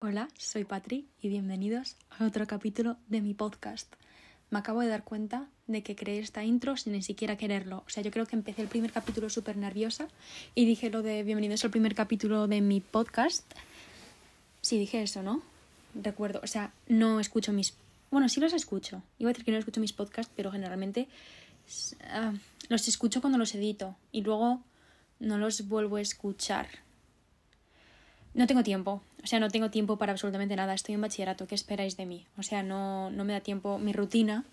Hola, soy Patri y bienvenidos a otro capítulo de mi podcast. Me acabo de dar cuenta de que creé esta intro sin ni siquiera quererlo. O sea, yo creo que empecé el primer capítulo súper nerviosa y dije lo de bienvenidos al primer capítulo de mi podcast. Sí, dije eso, ¿no? Recuerdo, o sea, no escucho mis... Bueno, sí los escucho. Iba a decir que no escucho mis podcasts, pero generalmente uh, los escucho cuando los edito y luego no los vuelvo a escuchar. No tengo tiempo, o sea, no tengo tiempo para absolutamente nada. Estoy en bachillerato, ¿qué esperáis de mí? O sea, no, no me da tiempo. Mi rutina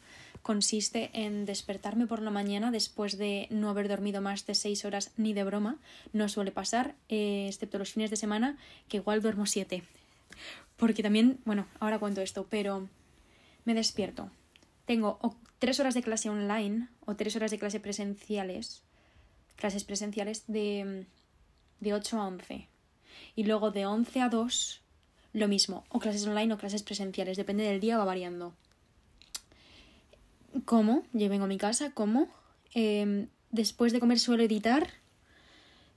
consiste en despertarme por la mañana después de no haber dormido más de seis horas ni de broma. No suele pasar, eh, excepto los fines de semana, que igual duermo siete. Porque también, bueno, ahora cuento esto, pero me despierto. Tengo tres horas de clase online o tres horas de clase presenciales, clases presenciales de, de 8 a 11 y luego de 11 a 2 lo mismo, o clases online o clases presenciales, depende del día, va variando. ¿Cómo? Yo vengo a mi casa, ¿cómo? Eh, después de comer suelo editar.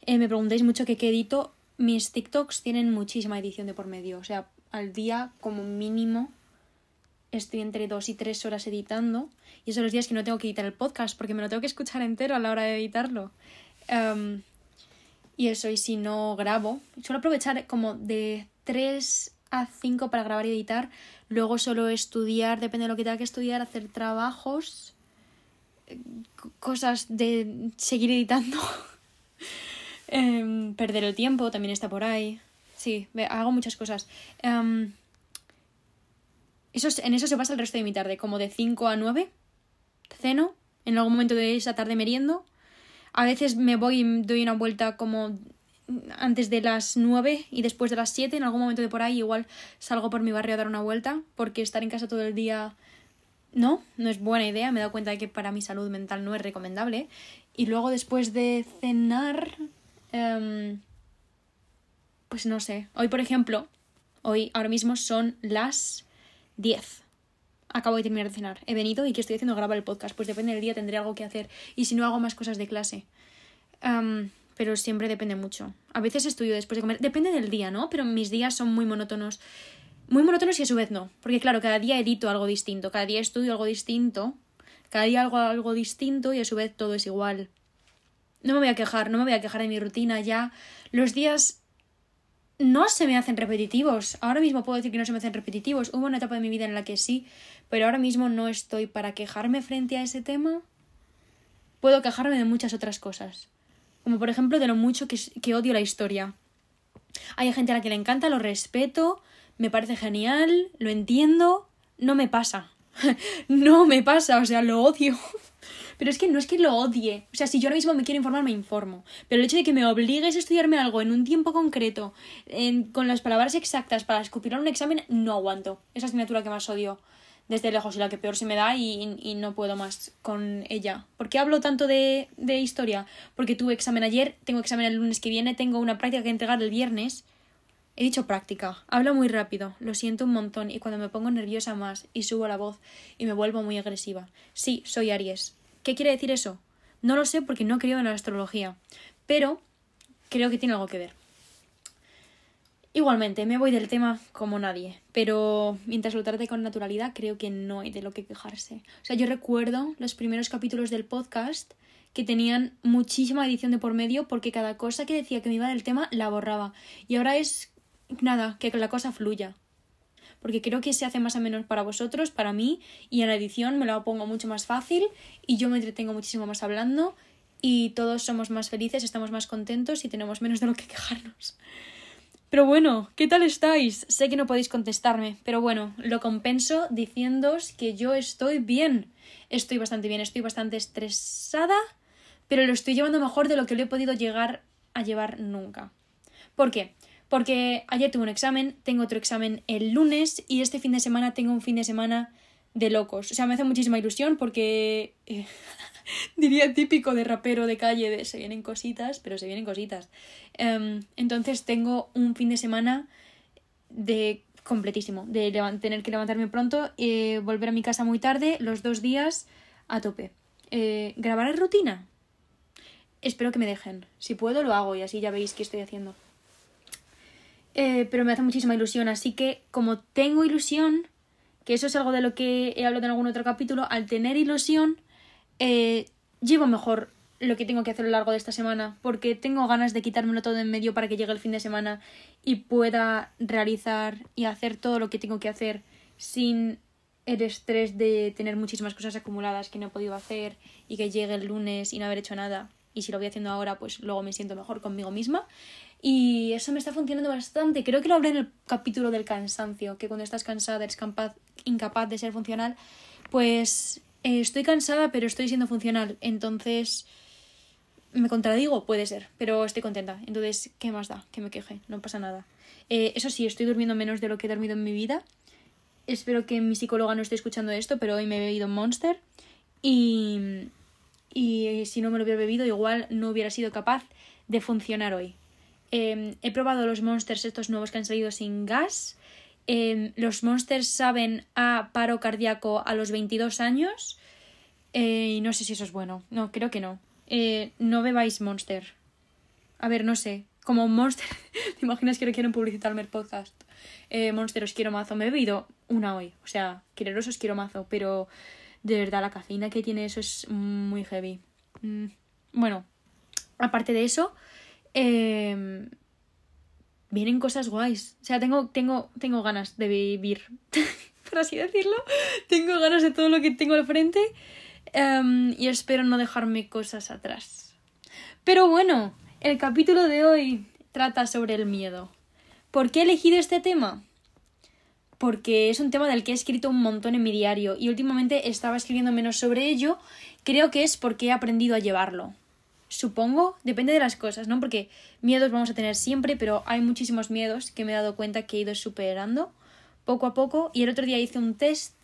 Eh, me preguntáis mucho qué edito. Mis TikToks tienen muchísima edición de por medio. O sea, al día como mínimo estoy entre dos y tres horas editando. Y esos son los días que no tengo que editar el podcast porque me lo tengo que escuchar entero a la hora de editarlo. Um, y eso, y si no grabo, suelo aprovechar como de 3 a 5 para grabar y editar, luego solo estudiar, depende de lo que tenga que estudiar, hacer trabajos, cosas de seguir editando, eh, perder el tiempo también está por ahí. Sí, hago muchas cosas. Eso, en eso se pasa el resto de mi tarde, como de 5 a 9, ceno, en algún momento de esa tarde meriendo a veces me voy y doy una vuelta como antes de las 9 y después de las 7, en algún momento de por ahí, igual salgo por mi barrio a dar una vuelta, porque estar en casa todo el día no, no es buena idea, me he dado cuenta de que para mi salud mental no es recomendable. Y luego después de cenar, um, pues no sé, hoy por ejemplo, hoy ahora mismo son las 10 acabo de terminar de cenar. He venido y ¿qué estoy haciendo? Grabar el podcast. Pues depende del día, tendré algo que hacer. Y si no, hago más cosas de clase. Pero siempre depende mucho. A veces estudio después de comer. Depende del día, ¿no? Pero mis días son muy monótonos. Muy monótonos y a su vez no. Porque claro, cada día edito algo distinto. Cada día estudio algo distinto. Cada día hago algo distinto y a su vez todo es igual. No me voy a quejar, no me voy a quejar de mi rutina ya. Los días no se me hacen repetitivos. Ahora mismo puedo decir que no se me hacen repetitivos. Hubo una etapa de mi vida en la que sí, pero ahora mismo no estoy para quejarme frente a ese tema. Puedo quejarme de muchas otras cosas. Como por ejemplo de lo mucho que, odio la historia. Hay gente a la que le encanta, lo respeto, me parece genial, lo entiendo. No me pasa. no me pasa, o sea, lo odio. Pero es que no es que lo odie. O sea, si yo ahora mismo me quiero informar, me informo. Pero el hecho de que me obligues a estudiarme algo en un tiempo concreto, con las palabras exactas para escupir un examen, no aguanto. Esa asignatura que más odio desde lejos y la que peor se me da y, no puedo más con ella. ¿Por qué hablo tanto de, historia? Porque tuve examen ayer, tengo examen el lunes que viene, tengo una práctica que entregar el viernes. He dicho práctica. Hablo muy rápido, lo siento un montón y cuando me pongo nerviosa más y subo la voz y me vuelvo muy agresiva. Sí, soy Aries. ¿Qué quiere decir eso? No lo sé porque no creo en la astrología, pero creo que tiene algo que ver. Igualmente, me voy del tema como nadie, pero mientras lo trate con naturalidad, creo que no hay de lo que quejarse. O sea, yo recuerdo los primeros capítulos del podcast que tenían muchísima edición de por medio porque cada cosa que decía que me iba del tema la borraba. Y ahora es nada, que la cosa fluya porque creo que se hace más o menos para vosotros, para mí, y en la edición me lo pongo mucho más fácil y yo me entretengo muchísimo más hablando y todos somos más felices, estamos más contentos y tenemos menos de lo que quejarnos. Pero bueno, ¿qué tal estáis? Sé que no podéis contestarme, pero bueno, lo compenso diciéndoos que yo estoy bien. Estoy bastante bien, estoy bastante estresada, pero lo estoy llevando mejor de lo que lo he podido llegar a llevar nunca. ¿Por qué? Porque ayer tuve un examen, tengo otro examen el lunes y este fin de semana tengo un fin de semana de locos. O sea, me hace muchísima ilusión porque eh, diría típico de rapero de calle de se vienen cositas, pero se vienen cositas. Em, entonces tengo un fin de semana de completísimo, de tener que levantarme pronto, eh, volver a mi casa muy tarde, los dos días a tope. Eh, ¿Grabar rutina? Espero que me dejen. Si puedo, lo hago y así ya veis qué estoy haciendo. eh, pero me hace muchísima ilusión. Así que como tengo ilusión, que eso es algo de lo que he hablado en algún otro capítulo, al tener ilusión, eh, llevo mejor lo que tengo que hacer a lo largo de esta semana, porque tengo ganas de quitármelo todo en medio para que llegue el fin de semana y pueda realizar y hacer todo lo que tengo que hacer sin el estrés de tener muchísimas cosas acumuladas que no he podido hacer y que llegue el lunes y no haber hecho nada. Y si lo voy haciendo ahora, pues luego me siento mejor conmigo misma. Y eso me está funcionando bastante. Creo que lo hablé en el capítulo del cansancio, que cuando estás cansada eres capaz, incapaz de ser funcional. Pues eh, estoy cansada, pero estoy siendo funcional. Entonces, ¿me contradigo? Puede ser, pero estoy contenta. Entonces, ¿qué más da? Que me queje, no pasa nada. Eh, eso sí, estoy durmiendo menos de lo que he dormido en mi vida. Espero que mi psicóloga no esté escuchando esto, pero hoy me he bebido Monster. Y, y si no me lo hubiera bebido, igual no hubiera sido capaz de funcionar hoy. Em, he probado los Monsters estos nuevos que han salido sin gas. Em, los Monsters saben a paro cardíaco a los 22 años. Eh, y no sé si eso es bueno. No, creo que no. Eh, no bebáis Monster. A ver, no sé. Como Monster. ¿Te imaginas que lo quieren publicitarme el podcast? Eh, Monster os quiero mazo. Me he bebido una hoy. O sea, quereros os quiero mazo. Pero de verdad, la cafeína que tiene eso es muy heavy. Mm, bueno, aparte de eso, eh, vienen cosas guays. O sea, tengo, tengo, tengo ganas de vivir, por así decirlo. Tengo ganas de todo lo que tengo al frente em, y espero no dejarme cosas atrás. Pero bueno, el capítulo de hoy trata sobre el miedo. ¿Por qué he elegido este tema? Porque es un tema del que he escrito un montón en mi diario y últimamente estaba escribiendo menos sobre ello. Creo que es porque he aprendido a llevarlo. Supongo, depende de las cosas, ¿no? Porque miedos vamos a tener siempre, pero hay muchísimos miedos que me he dado cuenta que he ido superando poco a poco. Y el otro día hice un test,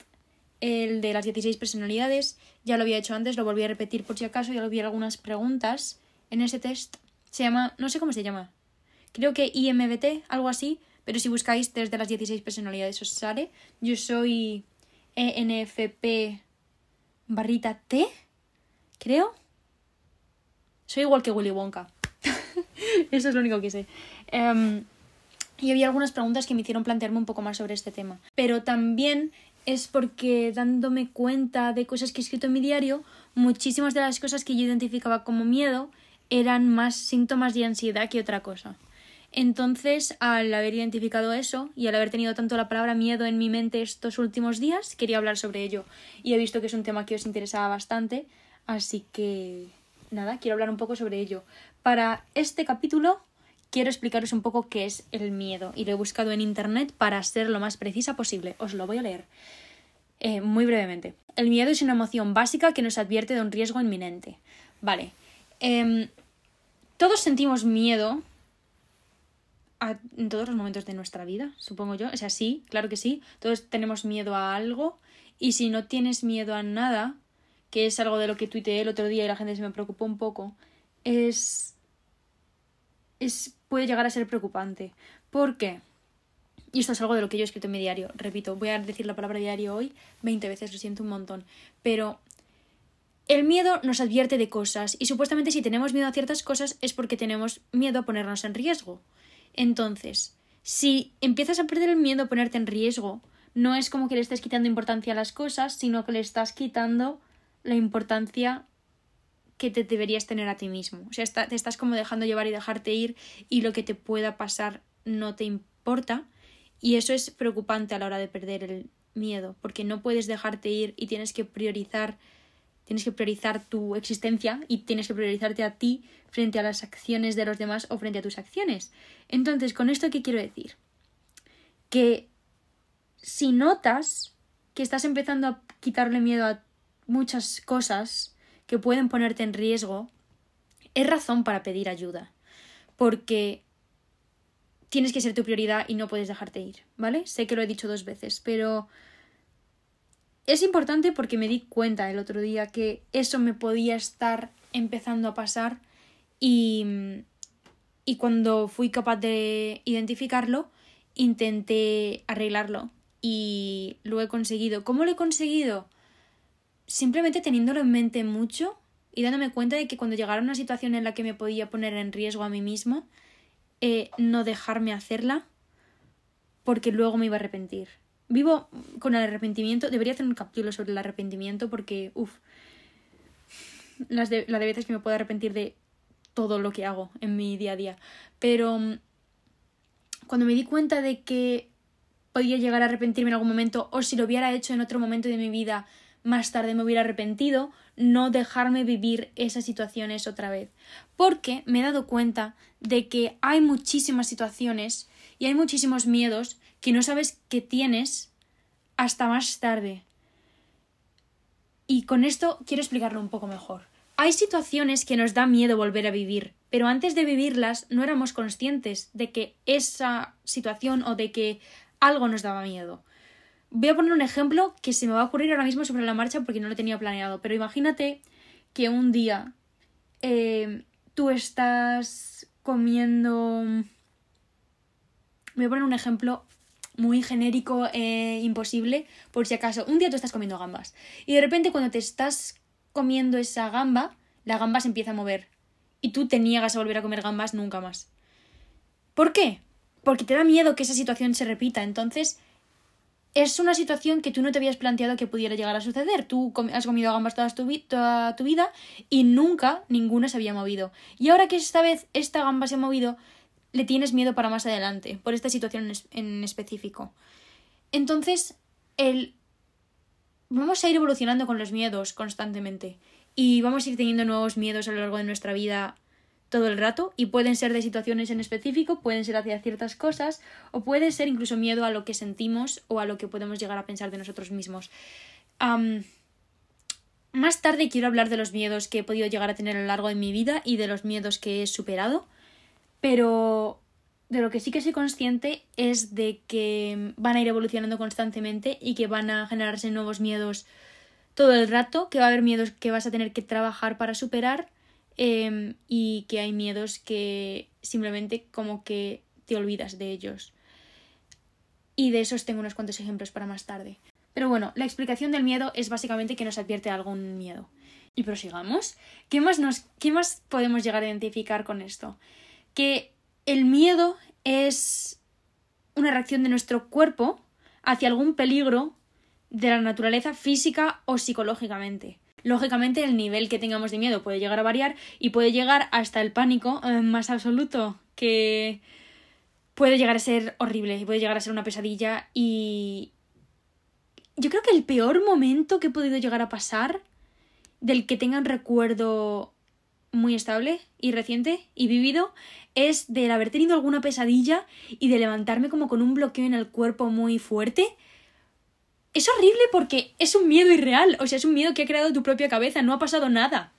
el de las 16 personalidades. Ya lo había hecho antes, lo volví a repetir por si acaso, ya lo vi algunas preguntas en ese test. Se llama, no sé cómo se llama. Creo que IMBT, algo así. Pero si buscáis test de las 16 personalidades os sale. Yo soy ENFP barrita T, creo. Soy igual que Willy Wonka. Eso es lo único que sé. Em, y había algunas preguntas que me hicieron plantearme un poco más sobre este tema. Pero también es porque dándome cuenta de cosas que he escrito en mi diario, muchísimas de las cosas que yo identificaba como miedo eran más síntomas de ansiedad que otra cosa. Entonces, al haber identificado eso y al haber tenido tanto la palabra miedo en mi mente estos últimos días, quería hablar sobre ello. Y he visto que es un tema que os interesaba bastante, así que nada, quiero hablar un poco sobre ello. Para este capítulo quiero explicaros un poco qué es el miedo y lo he buscado en internet para ser lo más precisa posible. Os lo voy a leer eh, muy brevemente. El miedo es una emoción básica que nos advierte de un riesgo inminente. Vale. Em, todos sentimos miedo en todos los momentos de nuestra vida, supongo yo. O sea, sí, claro que sí. Todos tenemos miedo a algo. Y si no tienes miedo a nada, que es algo de lo que tuiteé el otro día y la gente se me preocupó un poco, es. es. puede llegar a ser preocupante. ¿Por qué? Y esto es algo de lo que yo he escrito en mi diario. Repito, voy a decir la palabra diario hoy 20 veces, lo siento un montón. Pero el miedo nos advierte de cosas y supuestamente si tenemos miedo a ciertas cosas es porque tenemos miedo a ponernos en riesgo. Entonces, si empiezas a perder el miedo a ponerte en riesgo, no es como que le estés quitando importancia a las cosas, sino que le estás quitando la importancia que te deberías tener a ti mismo. O sea, te estás como dejando llevar y dejarte ir y lo que te pueda pasar no te importa. Y eso es preocupante a la hora de perder el miedo, porque no puedes dejarte ir y tienes que priorizar tienes que priorizar tu existencia y tienes que priorizarte a ti frente a las acciones de los demás o frente a tus acciones. Entonces, ¿con esto qué quiero decir? Que si notas que estás empezando a quitarle miedo a muchas cosas que pueden ponerte en riesgo, es razón para pedir ayuda. Porque tienes que ser tu prioridad y no puedes dejarte ir, ¿vale? Sé que lo he dicho dos veces, pero es importante porque me di cuenta el otro día que eso me podía estar empezando a pasar y, y cuando fui capaz de identificarlo, intenté arreglarlo y lo he conseguido. ¿Cómo lo he conseguido? Simplemente teniéndolo en mente mucho y dándome cuenta de que cuando llegara una situación en la que me podía poner en riesgo a mí misma, eh, no dejarme hacerla porque luego me iba a arrepentir. Vivo con el arrepentimiento, debería hacer un capítulo sobre el arrepentimiento porque, uff, las de, la de veces que me puedo arrepentir de todo lo que hago en mi día a día. Pero mm, cuando me di cuenta de que podía llegar a arrepentirme en algún momento o si lo hubiera hecho en otro momento de mi vida más tarde me hubiera arrepentido, no dejarme vivir esas situaciones otra vez. Porque me he dado cuenta de que hay muchísimas situaciones y hay muchísimos miedos que no sabes que tienes hasta más tarde. Y con esto quiero explicarlo un poco mejor. Hay situaciones que nos da miedo volver a vivir, pero antes de vivirlas no éramos conscientes de que esa situación o de que algo nos daba miedo. Voy a poner un ejemplo que se me va a ocurrir ahora mismo sobre la marcha porque no lo tenía planeado, pero imagínate que un día eh, tú estás comiendo... Voy a poner un ejemplo muy genérico e imposible, por si acaso. Un día tú estás comiendo gambas y de repente cuando te estás comiendo esa gamba, la gamba se empieza a mover y tú te niegas a volver a comer gambas nunca más. ¿Por qué? Porque te da miedo que esa situación se repita. Entonces, es una situación que tú no te habías planteado que pudiera llegar a suceder. Tú has comido gambas toda tu, toda tu vida y nunca ninguna se había movido. Y ahora que esta vez esta gamba se ha movido, le tienes miedo para más adelante, por esta situación en específico. Entonces, el... vamos a ir evolucionando con los miedos constantemente y vamos a ir teniendo nuevos miedos a lo largo de nuestra vida todo el rato y pueden ser de situaciones en específico, pueden ser hacia ciertas cosas o puede ser incluso miedo a lo que sentimos o a lo que podemos llegar a pensar de nosotros mismos. más tarde quiero hablar de los miedos que he podido llegar a tener a lo largo de mi vida y de los miedos que he superado, pero de lo que sí que soy consciente es de que van a ir evolucionando constantemente y que van a generarse nuevos miedos todo el rato, que va a haber miedos que vas a tener que trabajar para superar Em, y que hay miedos que simplemente como que te olvidas de ellos. Y de esos tengo unos cuantos ejemplos para más tarde. Pero bueno, la explicación del miedo es básicamente que nos advierte algún miedo. Y prosigamos. ¿Qué más, nos, ¿Qué más podemos llegar a identificar con esto? Que el miedo es una reacción de nuestro cuerpo hacia algún peligro de la naturaleza física o psicológicamente. Lógicamente el nivel que tengamos de miedo puede llegar a variar y puede llegar hasta el pánico eh, más absoluto, que puede llegar a ser horrible y puede llegar a ser una pesadilla y yo creo que el peor momento que he podido llegar a pasar del que tenga un recuerdo muy estable y reciente y vivido es del haber tenido alguna pesadilla y de levantarme como con un bloqueo en el cuerpo muy fuerte es horrible porque es un miedo irreal, o sea, es un miedo que ha creado tu propia cabeza, no ha pasado nada.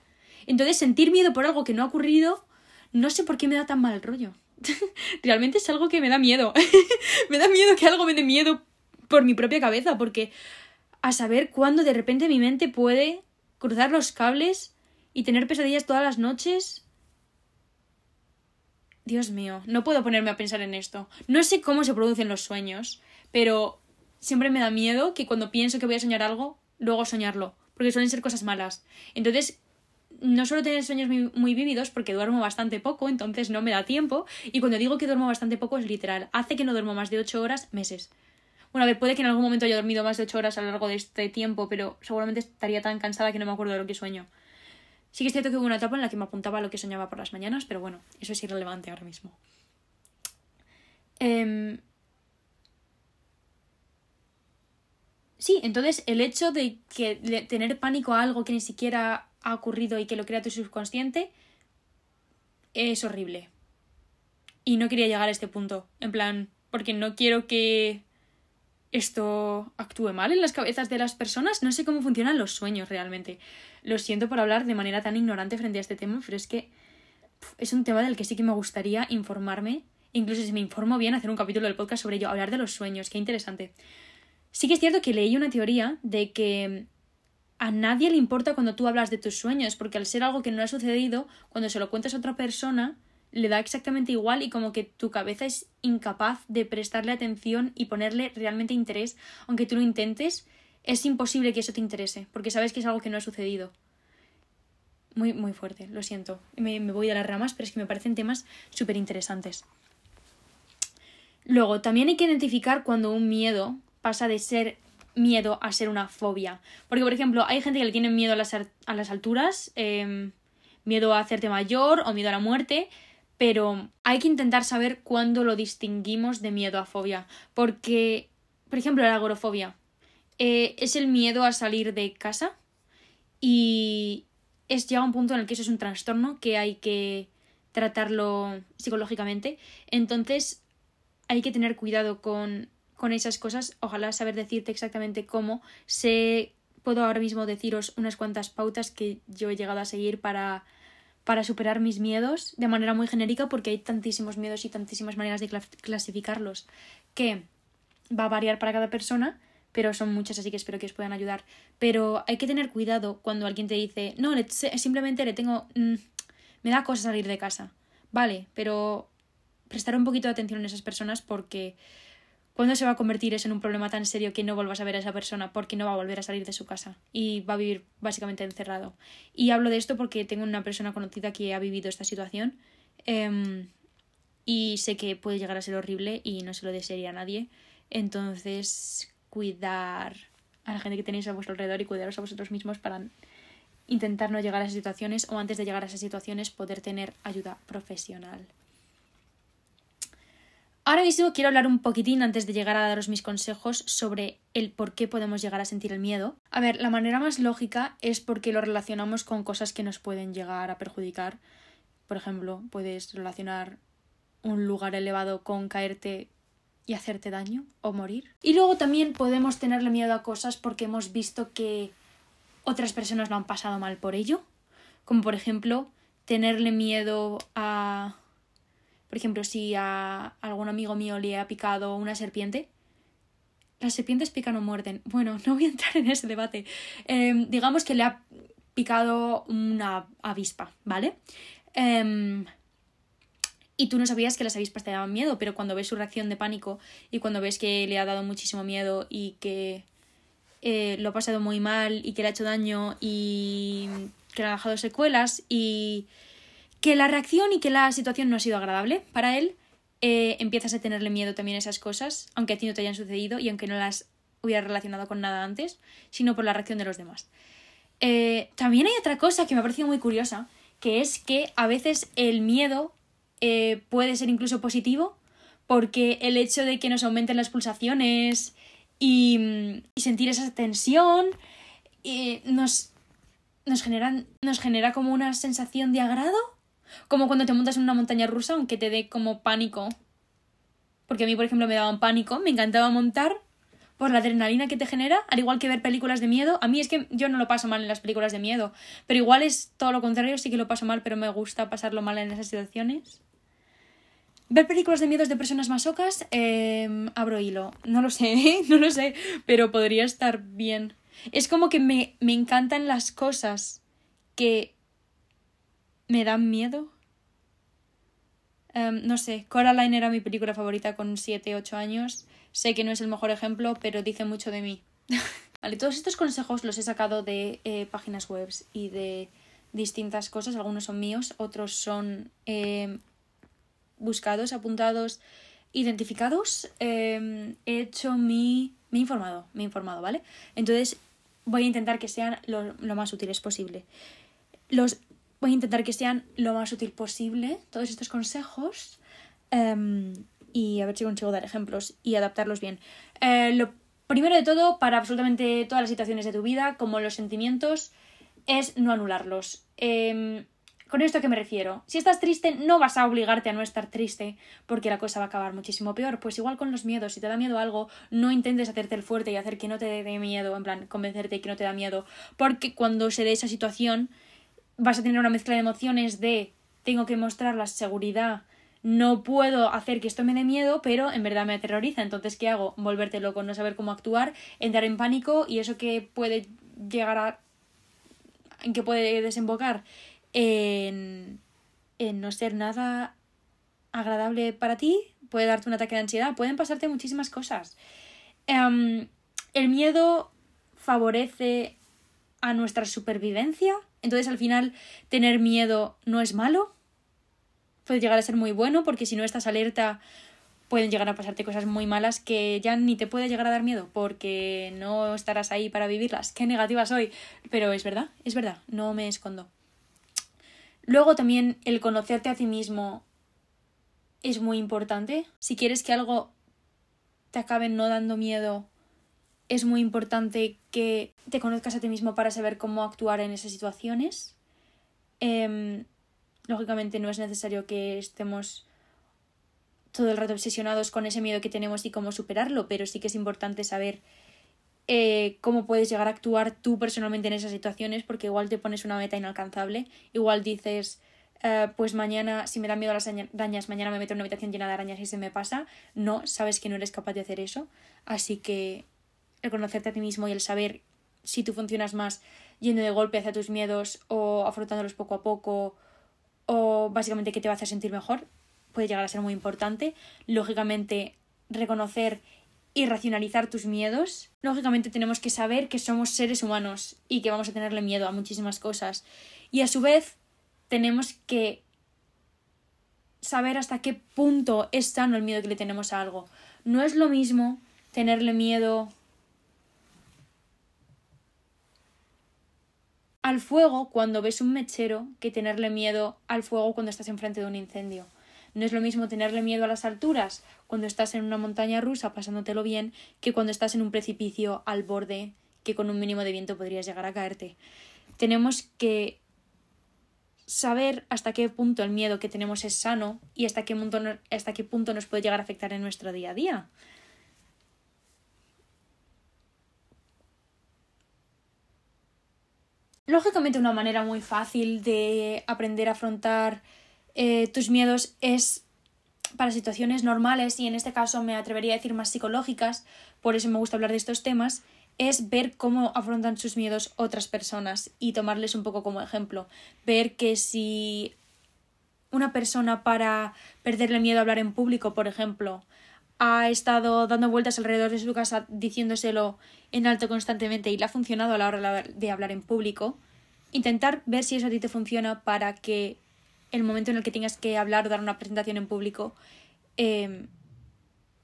Entonces, sentir miedo por algo que no ha ocurrido, no sé por qué me da tan mal rollo. Realmente es algo que me da miedo. me da miedo que algo me dé miedo por mi propia cabeza, porque a saber cuándo de repente mi mente puede cruzar los cables y tener pesadillas todas las noches. Dios mío, no puedo ponerme a pensar en esto. No sé cómo se producen los sueños, pero siempre me da miedo que cuando pienso que voy a soñar algo, luego soñarlo, porque suelen ser cosas malas. Entonces, no suelo tener sueños muy, muy, vívidos porque duermo bastante poco, entonces no me da tiempo. Y cuando digo que duermo bastante poco es literal. Hace que no duermo más de 8 horas meses. Bueno, a ver, puede que en algún momento haya dormido más de 8 horas a lo largo de este tiempo, pero seguramente estaría tan cansada que no me acuerdo de lo que sueño. Sí que es cierto que hubo una etapa en la que me apuntaba lo que soñaba por las mañanas, pero bueno, eso es irrelevante ahora mismo. Eh, Sí, entonces el hecho de que tener pánico a algo que ni siquiera ha ocurrido y que lo crea tu subconsciente es horrible. Y no quería llegar a este punto, en plan, porque no quiero que esto actúe mal en las cabezas de las personas. No sé cómo funcionan los sueños realmente. Lo siento por hablar de manera tan ignorante frente a este tema, pero es que es un tema del que sí que me gustaría informarme. Incluso si me informo bien, hacer un capítulo del podcast sobre ello, hablar de los sueños, qué interesante. Sí que es cierto que leí una teoría de que a nadie le importa cuando tú hablas de tus sueños, porque al ser algo que no ha sucedido, cuando se lo cuentas a otra persona, le da exactamente igual y como que tu cabeza es incapaz de prestarle atención y ponerle realmente interés, aunque tú lo intentes, es imposible que eso te interese, porque sabes que es algo que no ha sucedido. Muy, muy fuerte, lo siento. Me, me voy a las ramas, pero es que me parecen temas súper interesantes. Luego, también hay que identificar cuando un miedo pasa de ser miedo a ser una fobia. Porque, por ejemplo, hay gente que le tiene miedo a las, a las alturas, em, miedo a hacerte mayor o miedo a la muerte, pero hay que intentar saber cuándo lo distinguimos de miedo a fobia. Porque, por ejemplo, la agorofobia eh, es el miedo a salir de casa y es llega un punto en el que eso es un trastorno que hay que tratarlo psicológicamente. Entonces, hay que tener cuidado con, con esas cosas. Ojalá saber decirte exactamente cómo. Sé, puedo ahora mismo deciros unas cuantas pautas que yo he llegado a seguir para para superar mis miedos de manera muy genérica porque hay tantísimos miedos y tantísimas maneras de clasificarlos que va a variar para cada persona, pero son muchas así que espero que os puedan ayudar. Pero hay que tener cuidado cuando alguien te dice, no, simplemente le tengo... Mm, me da cosa salir de casa. Vale, pero prestar un poquito de atención a esas personas porque ¿Cuándo se va a convertir eso en un problema tan serio que no vuelvas a ver a esa persona porque no va a volver a salir de su casa y va a vivir básicamente encerrado? Y hablo de esto porque tengo una persona conocida que ha vivido esta situación em, y sé que puede llegar a ser horrible y no se lo desearía a nadie. Entonces, cuidar a la gente que tenéis a vuestro alrededor y cuidaros a vosotros mismos para intentar no llegar a esas situaciones o antes de llegar a esas situaciones poder tener ayuda profesional. Ahora mismo quiero hablar un poquitín antes de llegar a daros mis consejos sobre el por qué podemos llegar a sentir el miedo. A ver, la manera más lógica es porque lo relacionamos con cosas que nos pueden llegar a perjudicar. Por ejemplo, puedes relacionar un lugar elevado con caerte y hacerte daño o morir. Y luego también podemos tenerle miedo a cosas porque hemos visto que otras personas lo han pasado mal por ello. Como por ejemplo, tenerle miedo a por ejemplo, si a algún amigo mío le ha picado una serpiente, las serpientes pican o muerden. Bueno, no voy a entrar en ese debate. Em, digamos que le ha picado una avispa, ¿vale? Em, y tú no sabías que las avispas te daban miedo, pero cuando ves su reacción de pánico y cuando ves que le ha dado muchísimo miedo y que eh, lo ha pasado muy mal y que le ha hecho daño y que le ha dejado secuelas y que la reacción y que la situación no ha sido agradable para él, eh, empiezas a tenerle miedo también a esas cosas, aunque a ti no te hayan sucedido y aunque no las hubieras relacionado con nada antes, sino por la reacción de los demás. Eh, también hay otra cosa que me ha parecido muy curiosa, que es que a veces el miedo eh, puede ser incluso positivo, porque el hecho de que nos aumenten las pulsaciones y, sentir esa tensión nos, nos genera como una sensación de agrado como cuando te montas en una montaña rusa, aunque te dé como pánico. Porque a mí, por ejemplo, me daban pánico, me encantaba montar por la adrenalina que te genera, al igual que ver películas de miedo. A mí es que yo no lo paso mal en las películas de miedo, pero igual es todo lo contrario, sí que lo paso mal, pero me gusta pasarlo mal en esas situaciones. Ver películas de miedos de personas masocas, eh, abro hilo. No lo sé, no lo sé, pero podría estar bien. Es como que me, me encantan las cosas que me dan miedo. Em, no sé, Coraline era mi película favorita con 7, 8 años. Sé que no es el mejor ejemplo, pero dice mucho de mí. vale, todos estos consejos los he sacado de eh, páginas web y de distintas cosas. Algunos son míos, otros son em, buscados, apuntados, identificados. Em, he hecho mi... Me he informado, me he informado, ¿vale? Entonces voy a intentar que sean lo, lo más útiles posible. Los voy a intentar que sean lo más útil posible todos estos consejos em, y a ver si consigo dar ejemplos y adaptarlos bien. Eh, lo primero de todo, para absolutamente todas las situaciones de tu vida, como los sentimientos, es no anularlos. Em, ¿Con esto a qué me refiero? Si estás triste, no vas a obligarte a no estar triste porque la cosa va a acabar muchísimo peor. Pues igual con los miedos, si te da miedo algo, no intentes hacerte el fuerte y hacer que no te dé miedo, en plan, convencerte que no te da miedo. Porque cuando se dé esa situación, vas a tener una mezcla de emociones de tengo que mostrar la seguridad, no puedo hacer que esto me dé miedo, pero en verdad me aterroriza. Entonces, ¿qué hago? Volverte loco, no saber cómo actuar, entrar en pánico y eso que puede llegar a... en que puede desembocar en, en no ser nada agradable para ti, puede darte un ataque de ansiedad, pueden pasarte muchísimas cosas. Em, el miedo favorece a nuestra supervivencia entonces al final tener miedo no es malo, puede llegar a ser muy bueno porque si no estás alerta pueden llegar a pasarte cosas muy malas que ya ni te puede llegar a dar miedo porque no estarás ahí para vivirlas. Qué negativa soy, pero es verdad, es verdad, no me escondo. Luego también el conocerte a ti mismo es muy importante. Si quieres que algo te acabe no dando miedo, es muy importante que te conozcas a ti mismo para saber cómo actuar en esas situaciones. Em, lógicamente no es necesario que estemos todo el rato obsesionados con ese miedo que tenemos y cómo superarlo, pero sí que es importante saber eh, cómo puedes llegar a actuar tú personalmente en esas situaciones, porque igual te pones una meta inalcanzable, igual dices, eh, pues mañana, si me da miedo las arañas, mañana me meto en una habitación llena de arañas y se me pasa. No, sabes que no eres capaz de hacer eso, así que el conocerte a ti mismo y el saber si tú funcionas más yendo de golpe hacia tus miedos o afrontándolos poco a poco o básicamente que te va a hacer sentir mejor, puede llegar a ser muy importante. Lógicamente, reconocer y racionalizar tus miedos. Lógicamente tenemos que saber que somos seres humanos y que vamos a tenerle miedo a muchísimas cosas. Y a su vez tenemos que saber hasta qué punto es sano el miedo que le tenemos a algo. No es lo mismo tenerle miedo al fuego cuando ves un mechero que tenerle miedo al fuego cuando estás enfrente de un incendio. No es lo mismo tenerle miedo a las alturas cuando estás en una montaña rusa pasándotelo bien que cuando estás en un precipicio al borde que con un mínimo de viento podrías llegar a caerte. Tenemos que saber hasta qué punto el miedo que tenemos es sano y hasta qué punto, hasta qué punto nos puede llegar a afectar en nuestro día a día. Lógicamente una manera muy fácil de aprender a afrontar eh, tus miedos es para situaciones normales y en este caso me atrevería a decir más psicológicas, por eso me gusta hablar de estos temas, es ver cómo afrontan sus miedos otras personas y tomarles un poco como ejemplo. Ver que si una persona para perderle miedo a hablar en público, por ejemplo, ha estado dando vueltas alrededor de su casa diciéndoselo en alto constantemente y le ha funcionado a la hora de hablar en público, intentar ver si eso a ti te funciona para que el momento en el que tengas que hablar o dar una presentación en público em,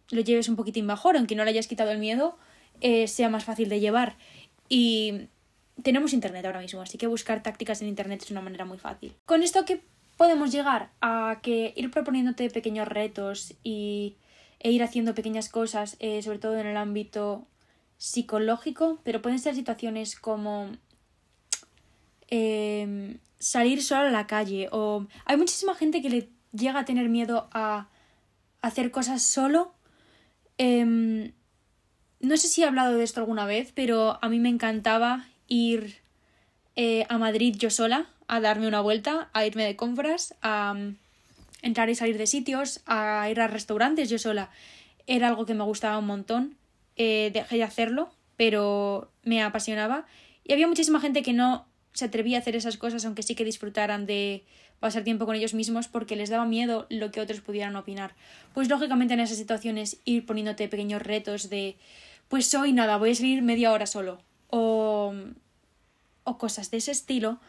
lo lleves un poquitín mejor, aunque no le hayas quitado el miedo, eh, sea más fácil de llevar. Y tenemos internet ahora mismo, así que buscar tácticas en internet es una manera muy fácil. Con esto que podemos llegar a que ir proponiéndote pequeños retos y, e ir haciendo pequeñas cosas, eh, sobre todo en el ámbito psicológico, pero pueden ser situaciones como eh, salir solo a la calle o hay muchísima gente que le llega a tener miedo a hacer cosas solo. Em, no sé si he hablado de esto alguna vez, pero a mí me encantaba ir eh, a Madrid yo sola, a darme una vuelta, a irme de compras, a entrar y salir de sitios, a ir a restaurantes yo sola. Era algo que me gustaba un montón. Eh, dejé de hacerlo, pero me apasionaba. Y había muchísima gente que no se atrevía a hacer esas cosas, aunque sí que disfrutaran de pasar tiempo con ellos mismos porque les daba miedo lo que otros pudieran opinar. Pues lógicamente en esas situaciones ir poniéndote pequeños retos de pues hoy nada, voy a salir media hora solo o, o cosas de ese estilo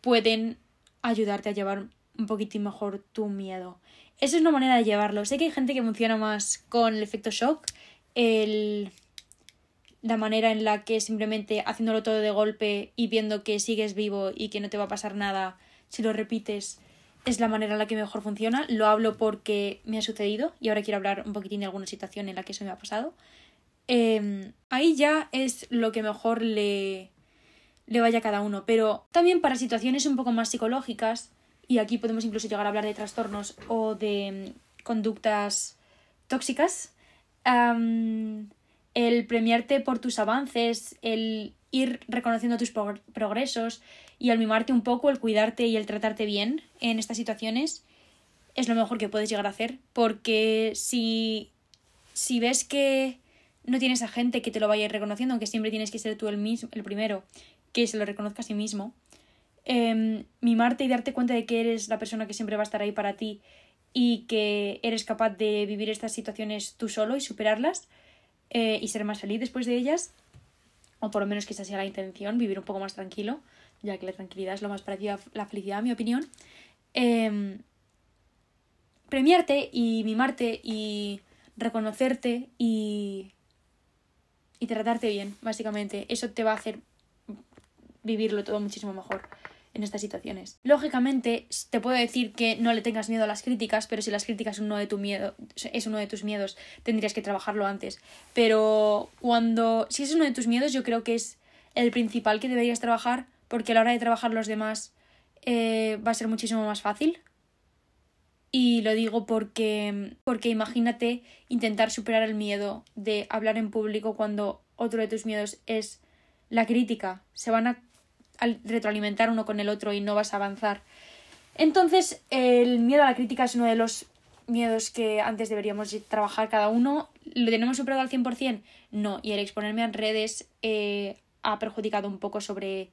pueden ayudarte a llevar un poquitín mejor tu miedo. Esa es una manera de llevarlo. Sé que hay gente que funciona más con el efecto shock, el la manera en la que simplemente haciéndolo todo de golpe y viendo que sigues vivo y que no te va a pasar nada si lo repites es la manera en la que mejor funciona. Lo hablo porque me ha sucedido y ahora quiero hablar un poquitín de alguna situación en la que eso me ha pasado. Em, ahí ya es lo que mejor le, le vaya a cada uno, pero también para situaciones un poco más psicológicas, y aquí podemos incluso llegar a hablar de trastornos o de em, conductas tóxicas, el premiarte por tus avances, el ir reconociendo tus progresos y al mimarte un poco, el cuidarte y el tratarte bien en estas situaciones es lo mejor que puedes llegar a hacer porque si, si ves que no tienes a gente que te lo vaya reconociendo, aunque siempre tienes que ser tú el, mismo, el primero que se lo reconozca a sí mismo, eh, mimarte y darte cuenta de que eres la persona que siempre va a estar ahí para ti y que eres capaz de vivir estas situaciones tú solo y superarlas, eh, y ser más feliz después de ellas, o por lo menos que esa sea la intención, vivir un poco más tranquilo, ya que la tranquilidad es lo más parecido a la felicidad, en mi opinión. Em, premiarte y mimarte y reconocerte y, y tratarte bien, básicamente. Eso te va a hacer vivirlo todo muchísimo mejor en estas situaciones. Lógicamente, te puedo decir que no le tengas miedo a las críticas, pero si las críticas es uno de tu miedo, es uno de tus miedos, tendrías que trabajarlo antes. Pero cuando si es uno de tus miedos, yo creo que es el principal que deberías trabajar, porque a la hora de trabajar los demás eh, va a ser muchísimo más fácil. Y lo digo porque, porque imagínate intentar superar el miedo de hablar en público cuando otro de tus miedos es la crítica. Se van a retroalimentar uno con el otro y no vas a avanzar. Entonces, el miedo a la crítica es uno de los miedos que antes deberíamos trabajar cada uno. ¿Lo tenemos superado al 100%? No, y el exponerme en redes eh, ha perjudicado un poco sobre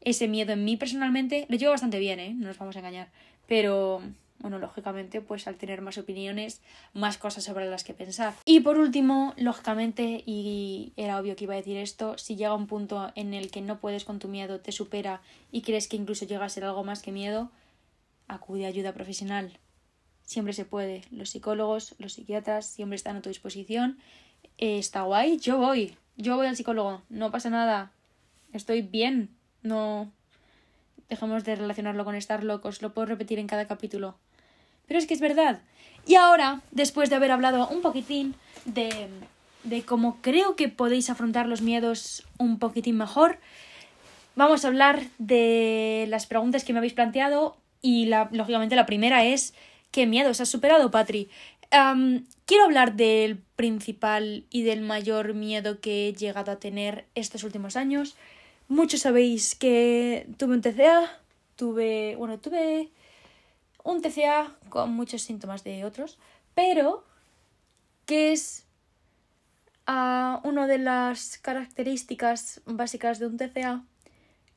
ese miedo en mí personalmente. Lo llevo bastante bien, ¿eh? No nos vamos a engañar. Pero bueno, lógicamente, pues al tener más opiniones, más cosas sobre las que pensar. Y por último, lógicamente, y era obvio que iba a decir esto, si llega un punto en el que no puedes con tu miedo, te supera y crees que incluso llega a ser algo más que miedo, acude a ayuda profesional. Siempre se puede. Los psicólogos, los psiquiatras siempre están a tu disposición. Eh, está guay, yo voy. Yo voy al psicólogo. No pasa nada. Estoy bien. No. Dejemos de relacionarlo con estar locos. Lo puedo repetir en cada capítulo. Pero es que es verdad. Y ahora, después de haber hablado un poquitín de, de cómo creo que podéis afrontar los miedos un poquitín mejor, vamos a hablar de las preguntas que me habéis planteado y la, lógicamente la primera es ¿qué miedos has superado, Patri? quiero hablar del principal y del mayor miedo que he llegado a tener estos últimos años. Muchos sabéis que tuve un TCA, tuve, bueno, tuve un TCA con muchos síntomas de otros, pero que es uh, una de las características básicas de un TCA,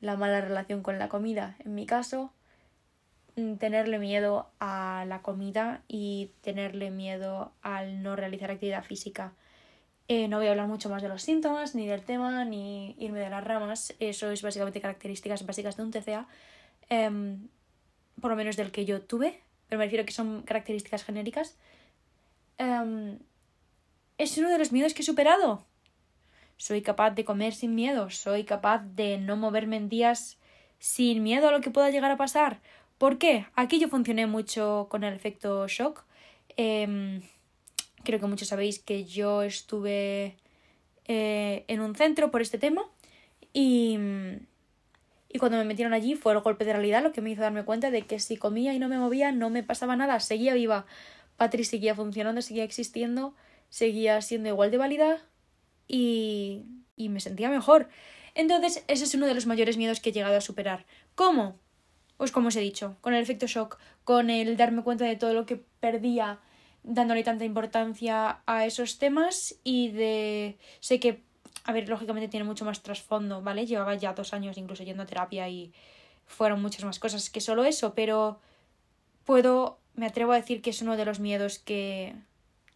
la mala relación con la comida. En mi caso, mm, tenerle miedo a la comida y tenerle miedo al no realizar actividad física. Eh, no voy a hablar mucho más de los síntomas, ni del tema, ni irme de las ramas. Eso es básicamente características básicas de un TCA. Em, por lo menos del que yo tuve, pero me refiero a que son características genéricas, em, es uno de los miedos que he superado. Soy capaz de comer sin miedo, soy capaz de no moverme en días sin miedo a lo que pueda llegar a pasar. ¿Por qué? Aquí yo funcioné mucho con el efecto shock. Em, creo que muchos sabéis que yo estuve eh, en un centro por este tema y y cuando me metieron allí fue el golpe de realidad lo que me hizo darme cuenta de que si comía y no me movía no me pasaba nada, seguía viva. Patri seguía funcionando, seguía existiendo, seguía siendo igual de válida y, y me sentía mejor. Entonces, ese es uno de los mayores miedos que he llegado a superar. ¿Cómo? Pues como os he dicho, con el efecto shock, con el darme cuenta de todo lo que perdía dándole tanta importancia a esos temas y de sé que a ver, lógicamente tiene mucho más trasfondo, ¿vale? Llevaba ya dos años incluso yendo a terapia y fueron muchas más cosas que solo eso, pero puedo, me atrevo a decir que es uno de los miedos que,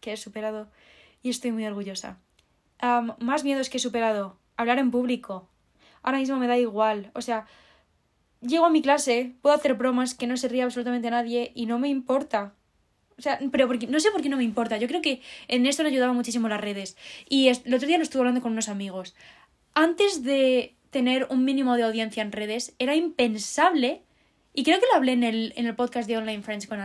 que he superado y estoy muy orgullosa. más miedos que he superado, hablar en público. Ahora mismo me da igual, o sea, llego a mi clase, puedo hacer bromas que no se ría absolutamente nadie y no me importa. O sea, pero porque, no sé por qué no me importa. Yo creo que en esto me ayudado muchísimo las redes. Y el otro día lo estuve hablando con unos amigos. Antes de tener un mínimo de audiencia en redes, era impensable, y creo que lo hablé en el, en el podcast de Online Friends con,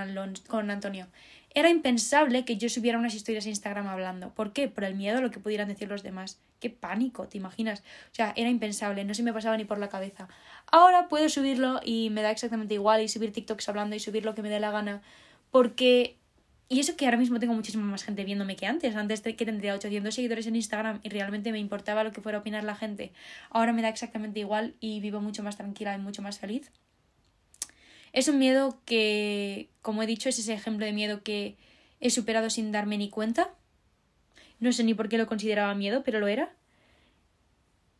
con Antonio, era impensable que yo subiera unas historias a Instagram hablando. ¿Por qué? Por el miedo a lo que pudieran decir los demás. Qué pánico, ¿te imaginas? O sea, era impensable, no se me pasaba ni por la cabeza. Ahora puedo subirlo y me da exactamente igual y subir TikToks hablando y subir lo que me dé la gana. Porque y eso que ahora mismo tengo muchísima más gente viéndome que antes. Antes que tendría 800 seguidores en Instagram y realmente me importaba lo que fuera a opinar la gente. Ahora me da exactamente igual y vivo mucho más tranquila y mucho más feliz. Es un miedo que, como he dicho, es ese ejemplo de miedo que he superado sin darme ni cuenta. No sé ni por qué lo consideraba miedo, pero lo era.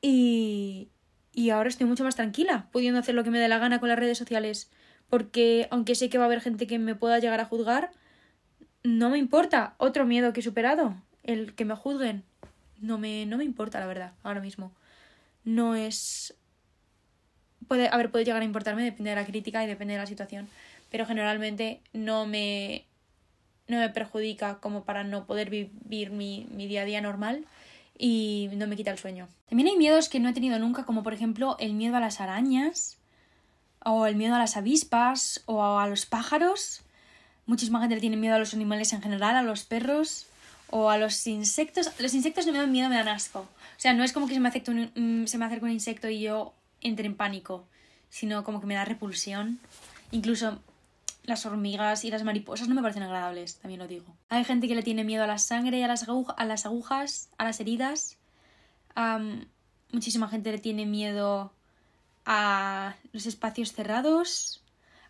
Y, y ahora estoy mucho más tranquila, pudiendo hacer lo que me dé la gana con las redes sociales. Porque aunque sé que va a haber gente que me pueda llegar a juzgar, no me importa. Otro miedo que he superado, el que me juzguen. No me, no me importa, la verdad, ahora mismo. No es. Puede, a ver, puede llegar a importarme, depende de la crítica y depende de la situación. Pero generalmente no me. no me perjudica como para no poder vivir mi, mi día a día normal y no me quita el sueño. También hay miedos que no he tenido nunca, como por ejemplo el miedo a las arañas, o el miedo a las avispas, o a los pájaros. Muchísima gente le tiene miedo a los animales en general, a los perros, o a los insectos. Los insectos no me dan miedo, me dan asco. O sea, no es como que se me, acerque un, se me acerque un insecto y yo entre en pánico, sino como que me da repulsión. Incluso las hormigas y las mariposas no me parecen agradables, también lo digo. Hay gente que le tiene miedo a la sangre a las, a las agujas, a las heridas. muchísima gente le tiene miedo a los espacios cerrados,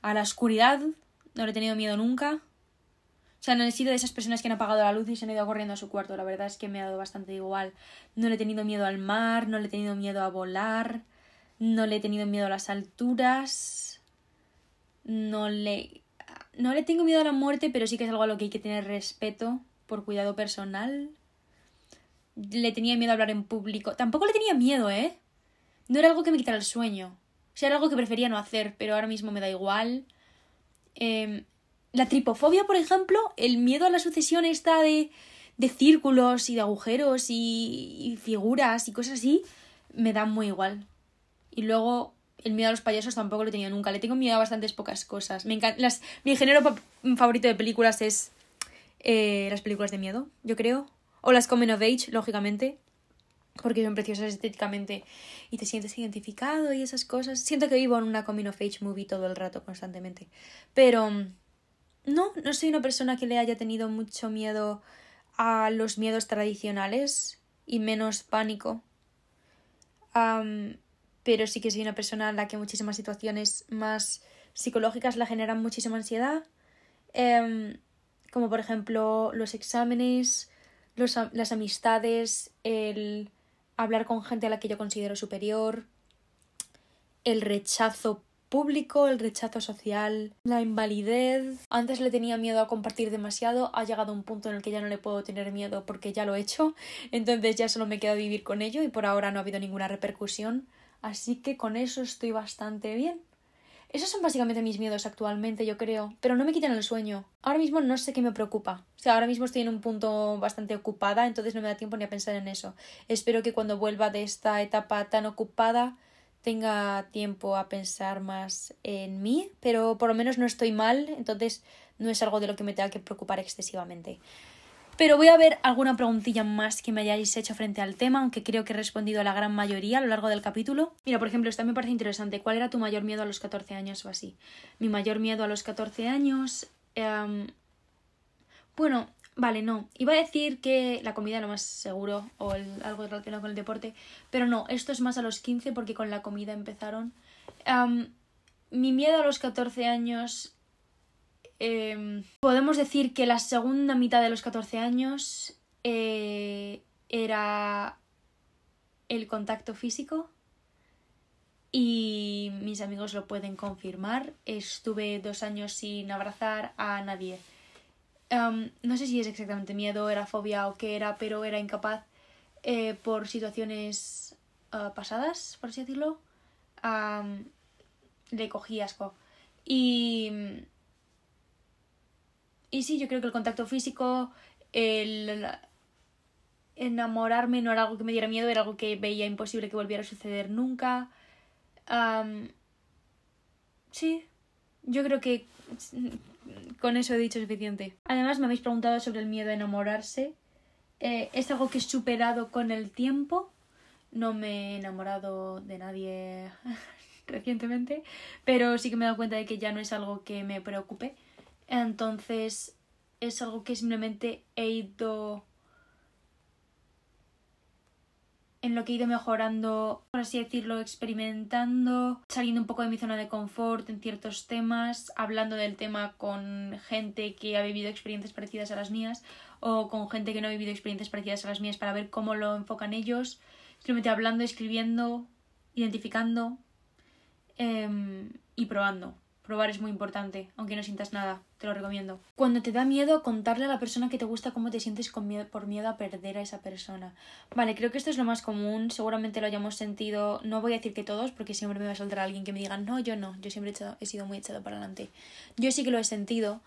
a la oscuridad. No le he tenido miedo nunca. O sea, no he sido de esas personas que han apagado la luz y se han ido corriendo a su cuarto. La verdad es que me ha dado bastante igual. No le he tenido miedo al mar, no le he tenido miedo a volar, no le he tenido miedo a las alturas, no le no le tengo miedo a la muerte, pero sí que es algo a lo que hay que tener respeto por cuidado personal. Le tenía miedo a hablar en público. Tampoco le tenía miedo, ¿eh? No era algo que me quitara el sueño. O sea, era algo que prefería no hacer, pero ahora mismo me da igual. Em, la tripofobia, por ejemplo, el miedo a la sucesión está de, de círculos y de agujeros y, figuras y cosas así, me da muy igual. Y luego el miedo a los payasos tampoco lo he tenido nunca. Le tengo miedo a bastantes pocas cosas. Me las, mi género favorito de películas es eh, las películas de miedo, yo creo. O las Coming of Age, lógicamente. Porque son preciosas estéticamente y te sientes identificado y esas cosas. Siento que vivo en una Coming of Age movie todo el rato, constantemente. Pero no, no soy una persona que le haya tenido mucho miedo a los miedos tradicionales y menos pánico pero sí que soy una persona en la que muchísimas situaciones más psicológicas la generan muchísima ansiedad, em, como por ejemplo los exámenes, las amistades, el hablar con gente a la que yo considero superior, el rechazo público, el rechazo social, la invalidez. Antes le tenía miedo a compartir demasiado, ha llegado un punto en el que ya no le puedo tener miedo porque ya lo he hecho, entonces ya solo me queda vivir con ello y por ahora no ha habido ninguna repercusión. Así que con eso estoy bastante bien. Esos son básicamente mis miedos actualmente, yo creo, pero no me quitan el sueño. Ahora mismo no sé qué me preocupa. O sea, ahora mismo estoy en un punto bastante ocupada, entonces no me da tiempo ni a pensar en eso. Espero que cuando vuelva de esta etapa tan ocupada tenga tiempo a pensar más en mí, pero por lo menos no estoy mal, entonces no es algo de lo que me tenga que preocupar excesivamente. Pero voy a ver alguna preguntilla más que me hayáis hecho frente al tema, aunque creo que he respondido a la gran mayoría a lo largo del capítulo. Mira, por ejemplo, esta me parece interesante. ¿Cuál era tu mayor miedo a los 14 años o así? Mi mayor miedo a los 14 años... Em, bueno, vale, no. Iba a decir que la comida lo más seguro o algo relacionado con el deporte, pero no, esto es más a los 15 porque con la comida empezaron. Em, mi miedo a los 14 años Em, podemos decir que la segunda mitad de los 14 años eh, era el contacto físico y mis amigos lo pueden confirmar. Estuve dos años sin abrazar a nadie. Em, no sé si es exactamente miedo, era fobia o qué era, pero era incapaz eh, por situaciones eh, pasadas, por así decirlo. le cogí asco. Y y sí, yo creo que el contacto físico, el enamorarme no era algo que me diera miedo, era algo que veía imposible que volviera a suceder nunca. sí, yo creo que con eso he dicho suficiente. Además, me habéis preguntado sobre el miedo a enamorarse. Eh, es algo que he superado con el tiempo. No me he enamorado de nadie recientemente, pero sí que me he dado cuenta de que ya no es algo que me preocupe. Entonces es algo que simplemente he ido en lo que he ido mejorando, por así decirlo, experimentando, saliendo un poco de mi zona de confort en ciertos temas, hablando del tema con gente que ha vivido experiencias parecidas a las mías o con gente que no ha vivido experiencias parecidas a las mías para ver cómo lo enfocan ellos, simplemente hablando, escribiendo, identificando em, y probando. Probar es muy importante, aunque no sientas nada, te lo recomiendo. Cuando te da miedo contarle a la persona que te gusta cómo te sientes por miedo a perder a esa persona. Vale, creo que esto es lo más común, seguramente lo hayamos sentido, no voy a decir que todos, porque siempre me va a saltar alguien que me diga, no, yo no, yo siempre he, sido muy echado para adelante. Yo sí que lo he sentido.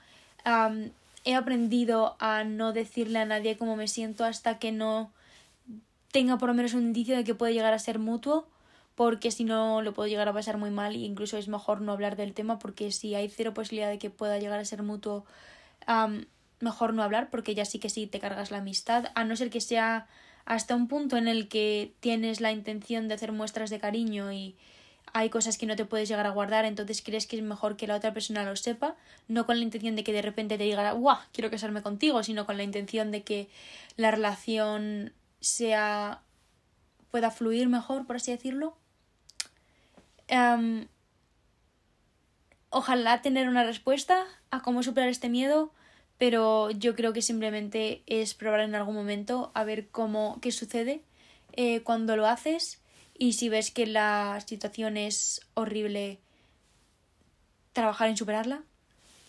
he aprendido a no decirle a nadie cómo me siento hasta que no tenga por lo menos un indicio de que puede llegar a ser mutuo, porque si no lo puedo llegar a pasar muy mal e incluso es mejor no hablar del tema porque si hay cero posibilidad de que pueda llegar a ser mutuo, mejor no hablar porque ya sí que sí te cargas la amistad, a no ser que sea hasta un punto en el que tienes la intención de hacer muestras de cariño y hay cosas que no te puedes llegar a guardar, entonces crees que es mejor que la otra persona lo sepa, no con la intención de que de repente te diga, ¡guau! Quiero casarme contigo, sino con la intención de que la relación sea. pueda fluir mejor, por así decirlo. Em, ojalá tener una respuesta a cómo superar este miedo, pero yo creo que simplemente es probar en algún momento a ver cómo, qué sucede eh, cuando lo haces y si ves que la situación es horrible, trabajar en superarla.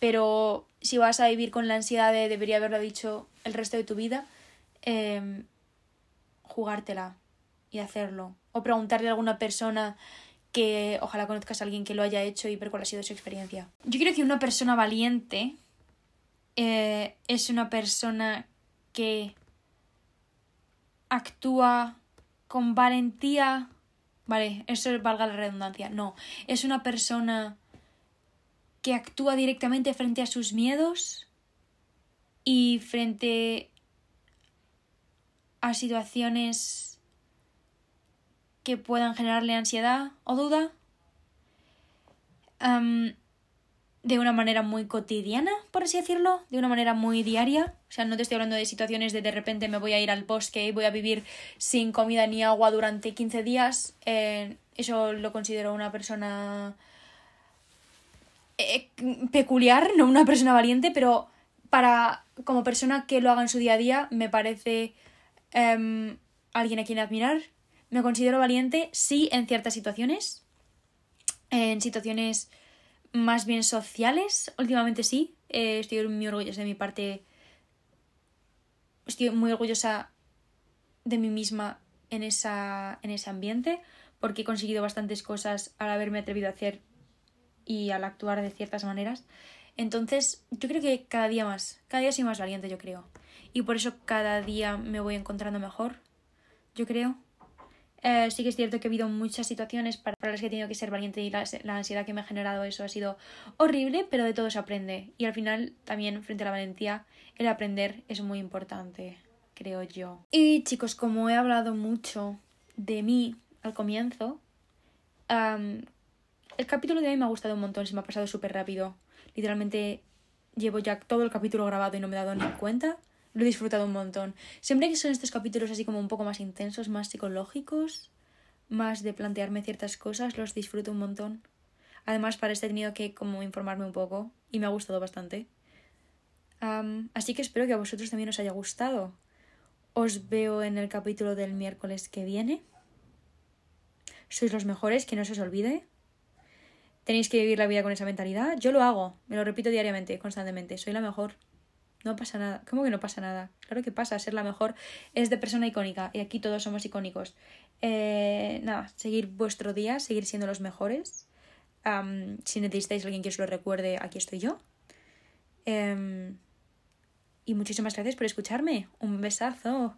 Pero si vas a vivir con la ansiedad de debería haberlo dicho el resto de tu vida, em, jugártela y hacerlo. O preguntarle a alguna persona que ojalá conozcas a alguien que lo haya hecho y ver cuál ha sido su experiencia. Yo creo que una persona valiente eh, es una persona que actúa con valentía Vale, eso valga la redundancia. No, es una persona que actúa directamente frente a sus miedos y frente a situaciones que puedan generarle ansiedad o duda de una manera muy cotidiana, por así decirlo, de una manera muy diaria. O sea, no te estoy hablando de situaciones de de repente me voy a ir al bosque y voy a vivir sin comida ni agua durante 15 días. Eh, eso lo considero una persona eh, peculiar, no una persona valiente, pero para como persona que lo haga en su día a día me parece em, alguien a quien admirar. Me considero valiente, sí, en ciertas situaciones. En situaciones más bien sociales. Últimamente sí, eh, estoy muy orgullosa de mi parte. Estoy muy orgullosa de mí misma en, esa, en ese ambiente porque he conseguido bastantes cosas al haberme atrevido a hacer y al actuar de ciertas maneras. Entonces, yo creo que cada día más, cada día soy más valiente, yo creo. Y por eso cada día me voy encontrando mejor, yo creo. Eh, sí que es cierto que ha habido muchas situaciones para, las que he tenido que ser valiente y la, ansiedad que me ha generado eso ha sido horrible, pero de todo se aprende. Y al final también frente a la valentía, el aprender es muy importante, creo yo. Y chicos, como he hablado mucho de mí al comienzo, el capítulo de hoy me ha gustado un montón, se me ha pasado súper rápido. Literalmente llevo ya todo el capítulo grabado y no me he dado ni cuenta. Lo he disfrutado un montón. Siempre que son estos capítulos así como un poco más intensos, más psicológicos, más de plantearme ciertas cosas, los disfruto un montón. Además, para este he tenido que como informarme un poco y me ha gustado bastante. así que espero que a vosotros también os haya gustado. Os veo en el capítulo del miércoles que viene. Sois los mejores, que no se os olvide. Tenéis que vivir la vida con esa mentalidad. Yo lo hago, me lo repito diariamente, constantemente. Soy la mejor. No pasa nada. ¿Cómo que no pasa nada? Claro que pasa. Ser la mejor es de persona icónica. Y aquí todos somos icónicos. Eh, nada, seguir vuestro día, seguir siendo los mejores. si necesitáis alguien que os lo recuerde, aquí estoy yo. Em, y muchísimas gracias por escucharme. Un besazo.